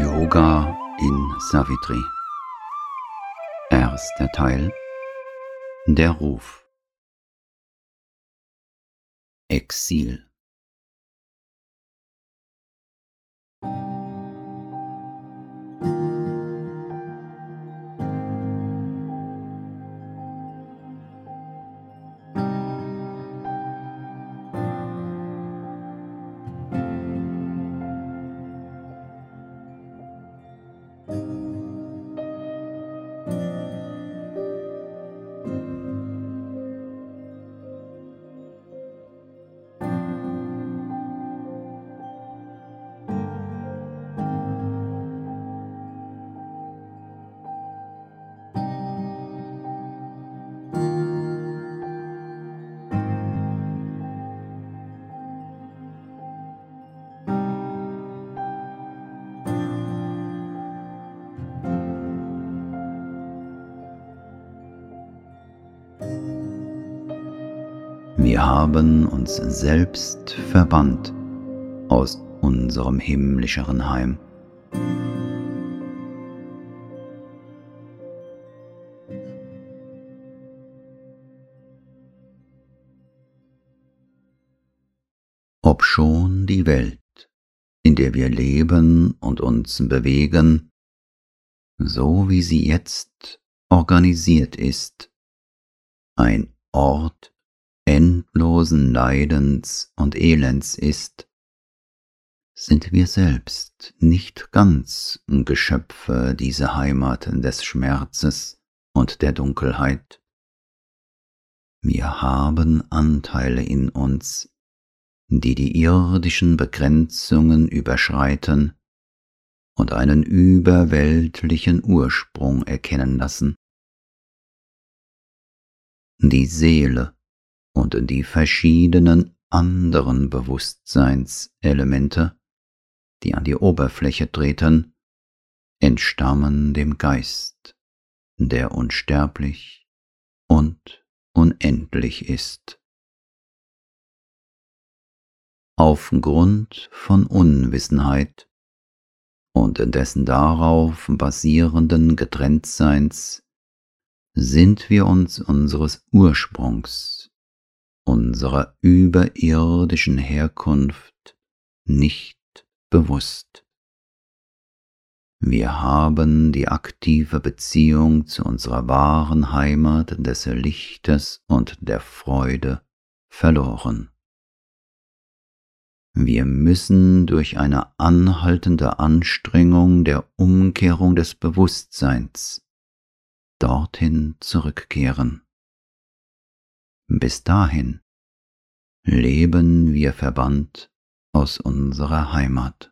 Yoga in Savitri. Erster Teil. Der Ruf. Exil Wir haben uns selbst verbannt aus unserem himmlischeren Heim. Obschon die Welt, in der wir leben und uns bewegen, so wie sie jetzt organisiert ist, ein Ort endlosen Leidens und Elends ist, sind wir selbst nicht ganz Geschöpfe dieser Heimat des Schmerzes und der Dunkelheit. Wir haben Anteile in uns, die die irdischen Begrenzungen überschreiten und einen überweltlichen Ursprung erkennen lassen. Die Seele und die verschiedenen anderen Bewusstseinselemente, die an die Oberfläche treten, entstammen dem Geist, der unsterblich und unendlich ist. Aufgrund von Unwissenheit und dessen darauf basierenden Getrenntseins sind wir uns unseres Ursprungs unserer überirdischen Herkunft nicht bewusst. Wir haben die aktive Beziehung zu unserer wahren Heimat des Lichtes und der Freude verloren. Wir müssen durch eine anhaltende Anstrengung der Umkehrung des Bewusstseins dorthin zurückkehren. Bis dahin leben wir verbannt aus unserer Heimat.